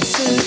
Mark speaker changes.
Speaker 1: to